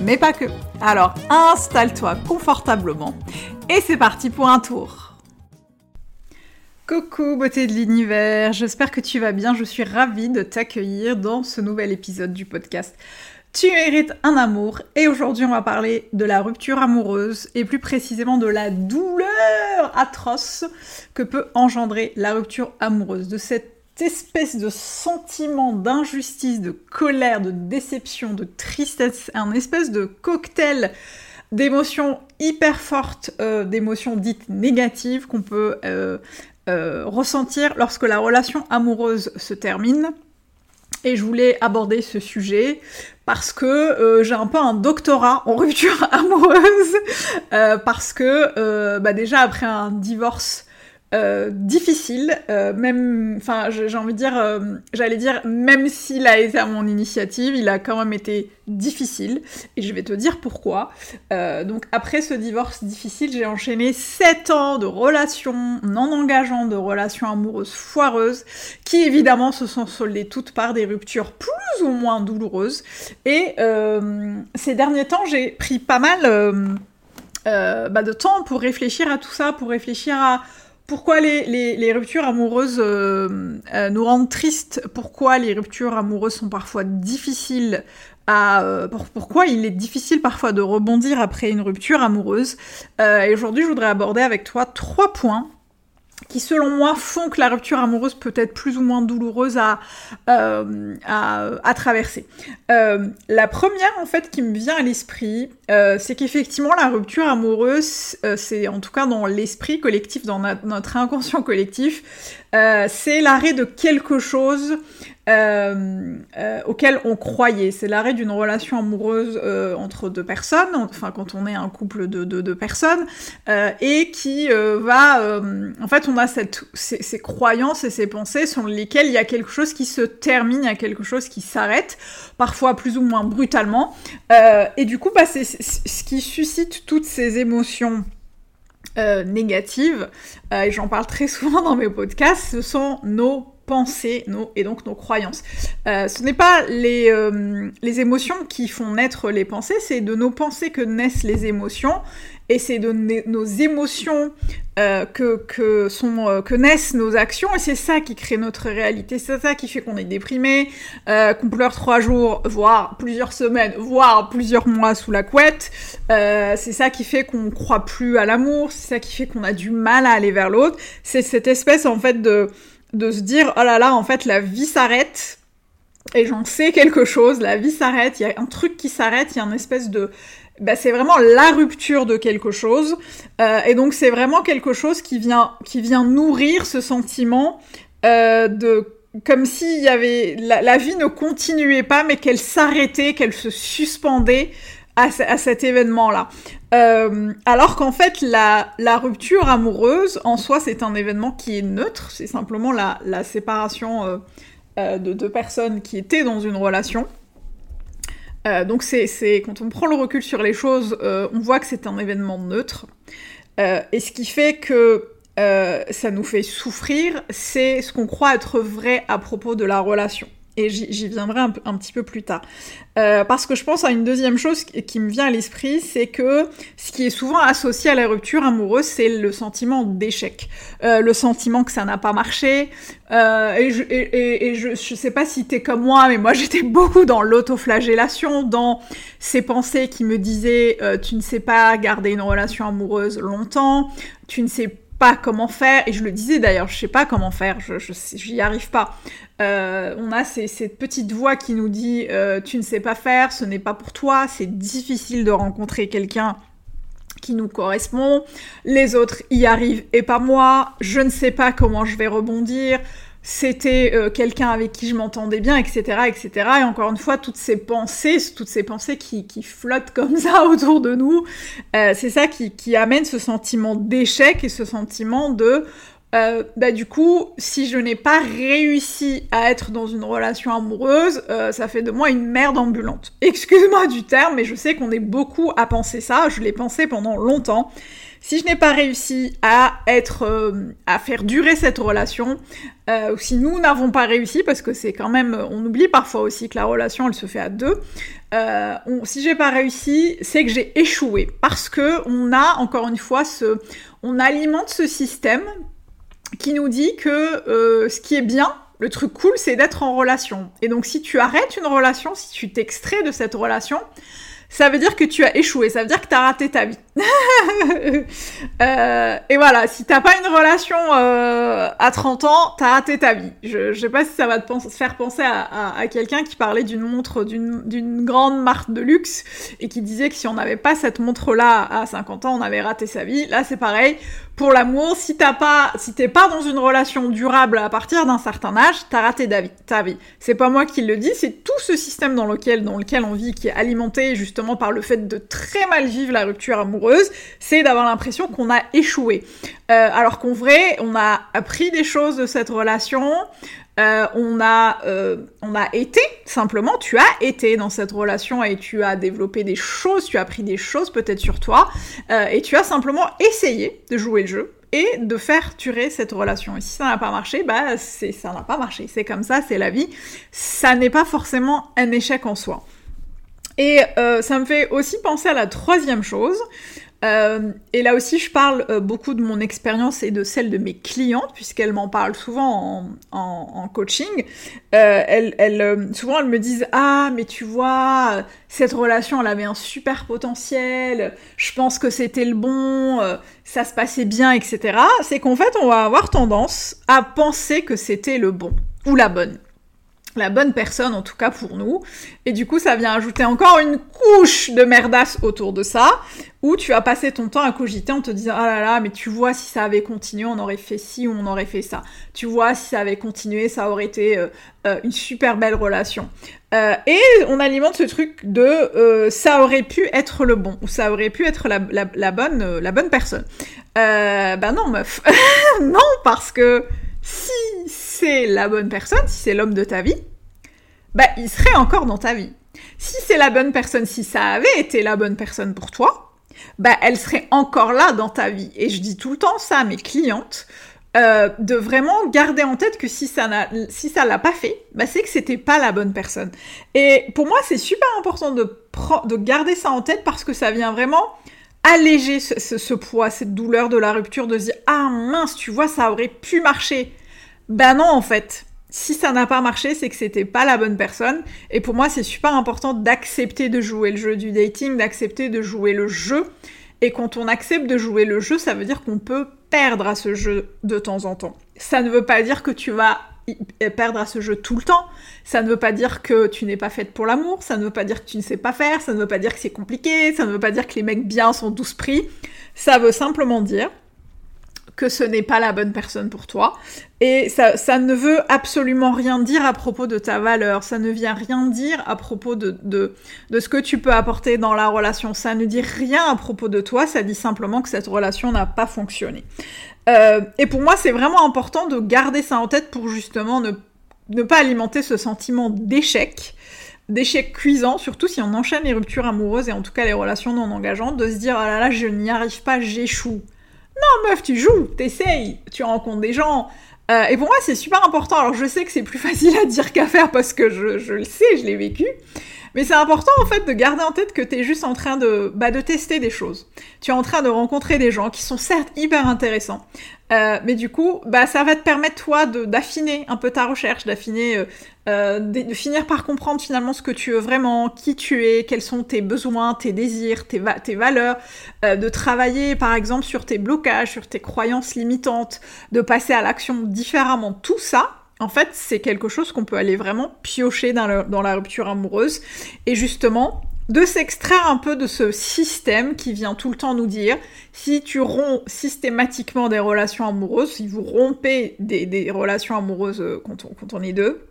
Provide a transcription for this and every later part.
mais pas que. Alors installe-toi confortablement et c'est parti pour un tour. Coucou beauté de l'univers, j'espère que tu vas bien, je suis ravie de t'accueillir dans ce nouvel épisode du podcast. Tu mérites un amour et aujourd'hui on va parler de la rupture amoureuse et plus précisément de la douleur atroce que peut engendrer la rupture amoureuse, de cette espèce de sentiment d'injustice, de colère, de déception, de tristesse, un espèce de cocktail d'émotions hyper fortes, euh, d'émotions dites négatives qu'on peut euh, euh, ressentir lorsque la relation amoureuse se termine. Et je voulais aborder ce sujet parce que j'ai un peu un doctorat en rupture amoureuse, parce que bah déjà après un divorce euh, difficile, euh, même, enfin, j'ai envie de dire, euh, j'allais dire, même s'il a été à mon initiative, il a quand même été difficile, et je vais te dire pourquoi. donc, après ce divorce difficile, j'ai enchaîné 7 ans de relations non engageantes, de relations amoureuses foireuses, qui évidemment se sont soldées toutes par des ruptures plus ou moins douloureuses, et ces derniers temps, j'ai pris pas mal bah, de temps pour réfléchir à tout ça, pour réfléchir à pourquoi les, ruptures amoureuses euh, euh, nous rendent tristes? Pourquoi les ruptures amoureuses sont parfois difficiles à... Euh, pourquoi il est difficile parfois de rebondir après une rupture amoureuse? Et aujourd'hui, je voudrais aborder avec toi trois points qui selon moi font que la rupture amoureuse peut être plus ou moins douloureuse à, euh, traverser. Euh, la première en fait qui me vient à l'esprit, euh, c'est qu'effectivement la rupture amoureuse, c'est en tout cas dans l'esprit collectif, dans notre inconscient collectif, c'est l'arrêt de quelque chose euh, euh, auquel on croyait. C'est l'arrêt d'une relation amoureuse euh, entre deux personnes, enfin quand on est un couple de deux personnes, et qui va... en fait, on a ces, croyances et ces pensées sur lesquelles il y a quelque chose qui se termine, il y a quelque chose qui s'arrête, parfois plus ou moins brutalement. et du coup, bah, c'est ce qui suscite toutes ces émotions. Négatives, et j'en parle très souvent dans mes podcasts, ce sont nos pensées nos, et donc nos croyances. Euh, ce n'est pas les, euh, les émotions qui font naître les pensées, c'est de nos pensées que naissent les émotions, et c'est de nos émotions euh, que, que, sont, que naissent nos actions, et c'est ça qui crée notre réalité, c'est ça qui fait qu'on est déprimé, qu'on pleure trois jours, voire plusieurs semaines, voire plusieurs mois sous la couette, c'est ça qui fait qu'on croit plus à l'amour, c'est ça qui fait qu'on a du mal à aller vers l'autre, c'est cette espèce en fait de de se dire oh là là en fait la vie s'arrête et j'en sais quelque chose, la vie s'arrête, il y a un truc qui s'arrête, il y a une espèce de bah, c'est vraiment la rupture de quelque chose euh, et donc c'est vraiment quelque chose qui vient qui vient nourrir ce sentiment euh, de comme s'il y avait la, la, vie ne continuait pas mais qu'elle s'arrêtait, qu'elle se suspendait à, cet événement-là. Euh, alors qu'en fait, la, rupture amoureuse, en soi, c'est un événement qui est neutre, c'est simplement la, la séparation euh, euh, de deux personnes qui étaient dans une relation. donc c'est quand on prend le recul sur les choses, on voit que c'est un événement neutre. et ce qui fait que ça nous fait souffrir, c'est ce qu'on croit être vrai à propos de la relation. Et j'y viendrai un, petit peu plus tard. Euh, parce que je pense à une deuxième chose qui, me vient à l'esprit, c'est que ce qui est souvent associé à la rupture amoureuse, c'est le sentiment d'échec. Euh, le sentiment que ça n'a pas marché. Euh, et, je, et, sais pas si t'es comme moi, mais moi j'étais beaucoup dans l'autoflagellation, dans ces pensées qui me disaient tu ne sais pas garder une relation amoureuse longtemps, tu ne sais pas comment faire, et je le disais d'ailleurs, je sais pas comment faire, je j'y arrive pas. Euh, on a cette petite voix qui nous dit euh, tu ne sais pas faire, ce n'est pas pour toi, c'est difficile de rencontrer quelqu'un qui nous correspond, les autres y arrivent et pas moi, je ne sais pas comment je vais rebondir, c'était euh, quelqu'un avec qui je m'entendais bien, etc., etc. Et encore une fois, toutes ces pensées, toutes ces pensées qui, flottent comme ça autour de nous, euh, c'est ça qui, amène ce sentiment d'échec et ce sentiment de euh, bah du coup, si je n'ai pas réussi à être dans une relation amoureuse, ça fait de moi une merde ambulante. Excuse-moi du terme, mais je sais qu'on est beaucoup à penser ça. Je l'ai pensé pendant longtemps. Si je n'ai pas réussi à être, euh, à faire durer cette relation, ou si nous n'avons pas réussi, parce que c'est quand même, on oublie parfois aussi que la relation elle se fait à deux. On, si j'ai pas réussi, c'est que j'ai échoué, parce que on a encore une fois on alimente ce système qui nous dit que euh, ce qui est bien, le truc cool, c'est d'être en relation. Et donc si tu arrêtes une relation, si tu t'extrais de cette relation, ça veut dire que tu as échoué, ça veut dire que tu as raté ta vie. euh, et voilà, si t'as pas une relation euh, à 30 ans, t'as raté ta vie. Je, sais pas si ça va te faire penser à, quelqu'un qui parlait d'une montre d'une grande marque de luxe et qui disait que si on n'avait pas cette montre-là à 50 ans, on avait raté sa vie. Là, c'est pareil. Pour l'amour, si t'as pas, si t'es pas dans une relation durable à partir d'un certain âge, t'as raté ta vie. Ta vie. C'est pas moi qui le dis, c'est tout ce système dans lequel, dans lequel on vit qui est alimenté justement par le fait de très mal vivre la rupture amoureuse, c'est d'avoir l'impression qu'on a échoué. Euh, alors qu'en vrai, on a appris des choses de cette relation, euh, on, a, euh, on a été, simplement, tu as été dans cette relation et tu as développé des choses, tu as appris des choses peut-être sur toi, euh, et tu as simplement essayé de jouer le jeu et de faire durer cette relation. Et si ça n'a pas marché, bah c'est ça n'a pas marché. C'est comme ça, c'est la vie. Ça n'est pas forcément un échec en soi. Et ça me fait aussi penser à la troisième chose. Euh, et là aussi, je parle euh, beaucoup de mon expérience et de celle de mes clientes, puisqu'elles m'en parlent souvent en, coaching. Euh, elles, souvent, elles me disent Ah, mais tu vois, cette relation, elle avait un super potentiel, je pense que c'était le bon, ça se passait bien, etc. C'est qu'en fait, on va avoir tendance à penser que c'était le bon ou la bonne la bonne personne en tout cas pour nous. Et du coup, ça vient ajouter encore une couche de merdasse autour de ça, où tu as passé ton temps à cogiter en te disant ah là là, mais tu vois si ça avait continué, on aurait fait ci ou on aurait fait ça. Tu vois si ça avait continué, ça aurait été euh, euh, une super belle relation. Euh, et on alimente ce truc de ça aurait pu être le bon ou ça aurait pu être la, la bonne la bonne personne. bah non meuf, non parce que si c'est la bonne personne, si c'est l'homme de ta vie, bah il serait encore dans ta vie. Si c'est la bonne personne, si ça avait été la bonne personne pour toi, bah elle serait encore là dans ta vie. Et je dis tout le temps ça à mes clientes, euh, de vraiment garder en tête que si ça n'a, si ça l'a pas fait, bah c'est que c'était pas la bonne personne. Et pour moi, c'est super important de, de garder ça en tête parce que ça vient vraiment alléger ce, poids, cette douleur de la rupture, de se dire ah mince, tu vois, ça aurait pu marcher. Ben non, en fait. Si ça n'a pas marché, c'est que c'était pas la bonne personne. Et pour moi, c'est super important d'accepter de jouer le jeu du dating, d'accepter de jouer le jeu. Et quand on accepte de jouer le jeu, ça veut dire qu'on peut perdre à ce jeu de temps en temps. Ça ne veut pas dire que tu vas perdre à ce jeu tout le temps. Ça ne veut pas dire que tu n'es pas faite pour l'amour, ça ne veut pas dire que tu ne sais pas faire, ça ne veut pas dire que c'est compliqué, ça ne veut pas dire que les mecs bien sont douce pris. Ça veut simplement dire que ce n'est pas la bonne personne pour toi. Et ça, ne veut absolument rien dire à propos de ta valeur, ça ne vient rien dire à propos de, de, ce que tu peux apporter dans la relation, ça ne dit rien à propos de toi, ça dit simplement que cette relation n'a pas fonctionné. Euh, et pour moi, c'est vraiment important de garder ça en tête pour justement ne, pas alimenter ce sentiment d'échec, d'échec cuisant, surtout si on enchaîne les ruptures amoureuses et en tout cas les relations non engageantes, de se dire ah là là, je n'y arrive pas, j'échoue. Non, meuf, tu joues, t'essayes, tu rencontres des gens. Euh, et pour moi, c'est super important. Alors, je sais que c'est plus facile à dire qu'à faire parce que je le sais, je l'ai vécu. Mais c'est important en fait de garder en tête que tu es juste en train de, bah, de tester des choses. Tu es en train de rencontrer des gens qui sont certes hyper intéressants, euh, mais du coup, bah, ça va te permettre toi d'affiner un peu ta recherche, d'affiner, euh, euh, de, finir par comprendre finalement ce que tu veux vraiment, qui tu es, quels sont tes besoins, tes désirs, tes, tes valeurs, euh, de travailler par exemple sur tes blocages, sur tes croyances limitantes, de passer à l'action différemment. Tout ça, en fait, c'est quelque chose qu'on peut aller vraiment piocher dans, la rupture amoureuse. Et justement, de s'extraire un peu de ce système qui vient tout le temps nous dire si tu romps systématiquement des relations amoureuses, si vous rompez des, relations amoureuses euh, quand on, est deux,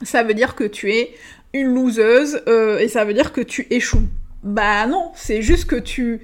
ça veut dire que tu es une loseuse euh, et ça veut dire que tu échoues. Bah non, c'est juste que tu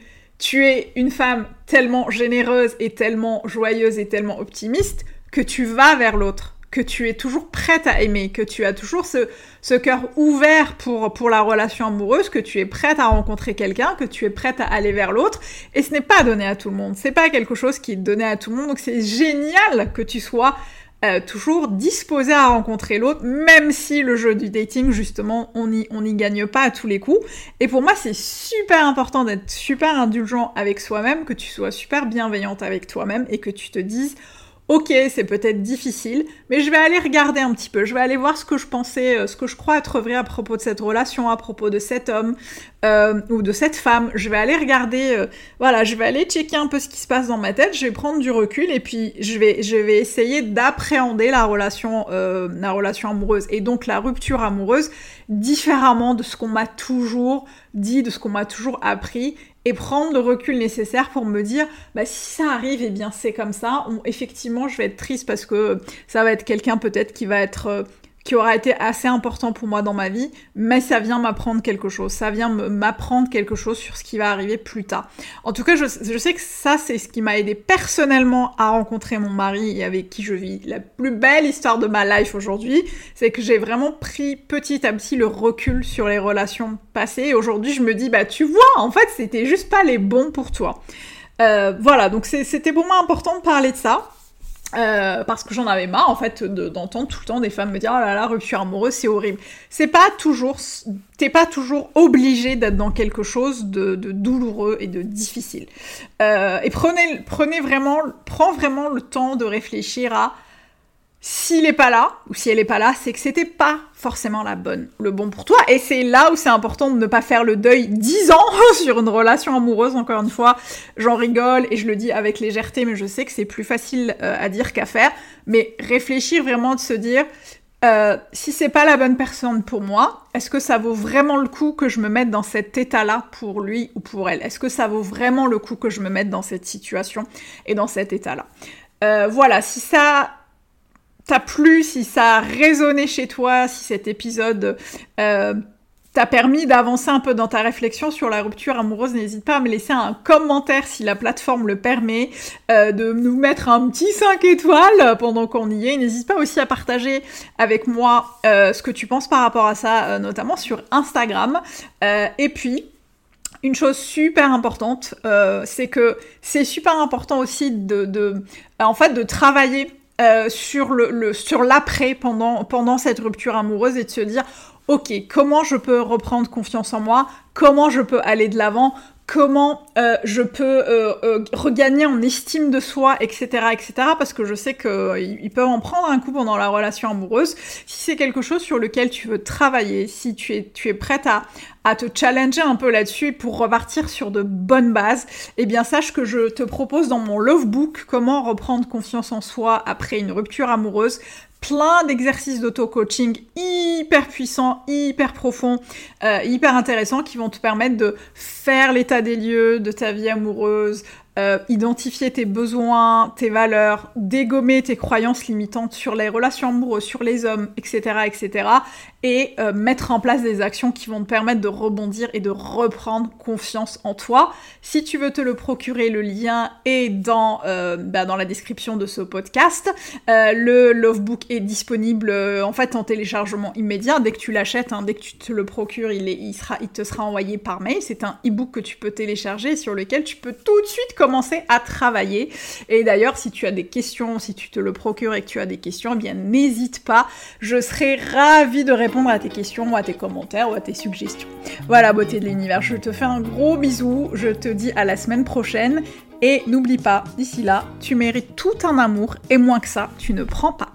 es une femme tellement généreuse et tellement joyeuse et tellement optimiste que tu vas vers l'autre que tu es toujours prête à aimer, que tu as toujours ce, cœur ouvert pour, la relation amoureuse, que tu es prête à rencontrer quelqu'un, que tu es prête à aller vers l'autre. Et ce n'est pas donné à tout le monde. C'est pas quelque chose qui est donné à tout le monde. Donc c'est génial que tu sois euh, toujours disposé à rencontrer l'autre, même si le jeu du dating, justement, on n'y gagne pas à tous les coups. Et pour moi, c'est super important d'être super indulgent avec soi-même, que tu sois super bienveillante avec toi-même et que tu te dises ok, c'est peut-être difficile, mais je vais aller regarder un petit peu, je vais aller voir ce que je pensais, euh, ce que je crois être vrai à propos de cette relation, à propos de cet homme euh, ou de cette femme. Je vais aller regarder, euh, voilà, je vais aller checker un peu ce qui se passe dans ma tête, je vais prendre du recul et puis je vais, je vais essayer d'appréhender la relation, la relation amoureuse et donc la rupture amoureuse différemment de ce qu'on m'a toujours dit, de ce qu'on m'a toujours appris et prendre le recul nécessaire pour me dire bah si ça arrive et eh bien c'est comme ça. Effectivement je vais être triste parce que ça va être quelqu'un peut-être qui va être euh, qui aura été assez important pour moi dans ma vie, mais ça vient m'apprendre quelque chose, ça vient m'apprendre quelque chose sur ce qui va arriver plus tard. En tout cas, je, sais que ça, c'est ce qui m'a aidé personnellement à rencontrer mon mari et avec qui je vis la plus belle histoire de ma life aujourd'hui, c'est que j'ai vraiment pris petit à petit le recul sur les relations passées, et aujourd'hui je me dis, bah tu vois, en fait, c'était juste pas les bons pour toi. Euh, voilà, donc c'était pour moi important de parler de ça. Euh, parce que j'en avais marre en fait d'entendre tout le temps des femmes me dire oh là là rupture amoureuse c'est horrible. C'est pas toujours t'es pas toujours obligé d'être dans quelque chose de, douloureux et de difficile. Euh, et prenez prenez vraiment prends vraiment le temps de réfléchir à s'il est pas là, ou si elle est pas là, c'est que c'était pas forcément la bonne, le bon pour toi. Et c'est là où c'est important de ne pas faire le deuil dix ans sur une relation amoureuse, encore une fois. J'en rigole et je le dis avec légèreté, mais je sais que c'est plus facile euh, à dire qu'à faire. Mais réfléchir vraiment de se dire, euh, si c'est pas la bonne personne pour moi, est-ce que ça vaut vraiment le coup que je me mette dans cet état-là pour lui ou pour elle? Est-ce que ça vaut vraiment le coup que je me mette dans cette situation et dans cet état-là? Euh, Voilà, si ça t'a plu, si ça a résonné chez toi, si cet épisode euh, t'a permis d'avancer un peu dans ta réflexion sur la rupture amoureuse, n'hésite pas à me laisser un commentaire si la plateforme le permet, euh, de nous mettre un petit 5 étoiles pendant qu'on y est. N'hésite pas aussi à partager avec moi euh, ce que tu penses par rapport à ça, notamment sur Instagram. et puis, une chose super importante, c'est que c'est super important aussi de, de, en fait, de travailler euh, sur l'après pendant cette rupture amoureuse et de se dire ok comment je peux reprendre confiance en moi? Comment je peux aller de l'avant? Comment euh, je peux euh, euh, regagner en estime de soi, etc., etc. Parce que je sais qu'ils peuvent en prendre un coup pendant la relation amoureuse. Si c'est quelque chose sur lequel tu veux travailler, si tu es, prête à, à te challenger un peu là-dessus pour repartir sur de bonnes bases, eh bien sache que je te propose dans mon Love Book comment reprendre confiance en soi après une rupture amoureuse plein d'exercices d'auto-coaching hyper puissants, hyper profonds, euh, hyper intéressants qui vont te permettre de faire l'état des lieux de ta vie amoureuse, euh, identifier tes besoins, tes valeurs, dégommer tes croyances limitantes sur les relations amoureuses, sur les hommes, etc., etc., et euh, mettre en place des actions qui vont te permettre de rebondir et de reprendre confiance en toi. Si tu veux te le procurer, le lien est dans, euh, bah, dans la description de ce podcast. le Lovebook est disponible en fait en téléchargement immédiat dès que tu l'achètes, hein, dès que tu te le procures, il, sera, il te sera envoyé par mail. C'est un e-book que tu peux télécharger sur lequel tu peux tout de suite commencer à travailler. Et d'ailleurs, si tu as des questions, si tu te le procures et que tu as des questions, eh bien n'hésite pas. Je serai ravie de répondre à tes questions, ou à tes commentaires ou à tes suggestions. Voilà, beauté de l'univers. Je te fais un gros bisou. Je te dis à la semaine prochaine. Et n'oublie pas, d'ici là, tu mérites tout un amour et moins que ça, tu ne prends pas.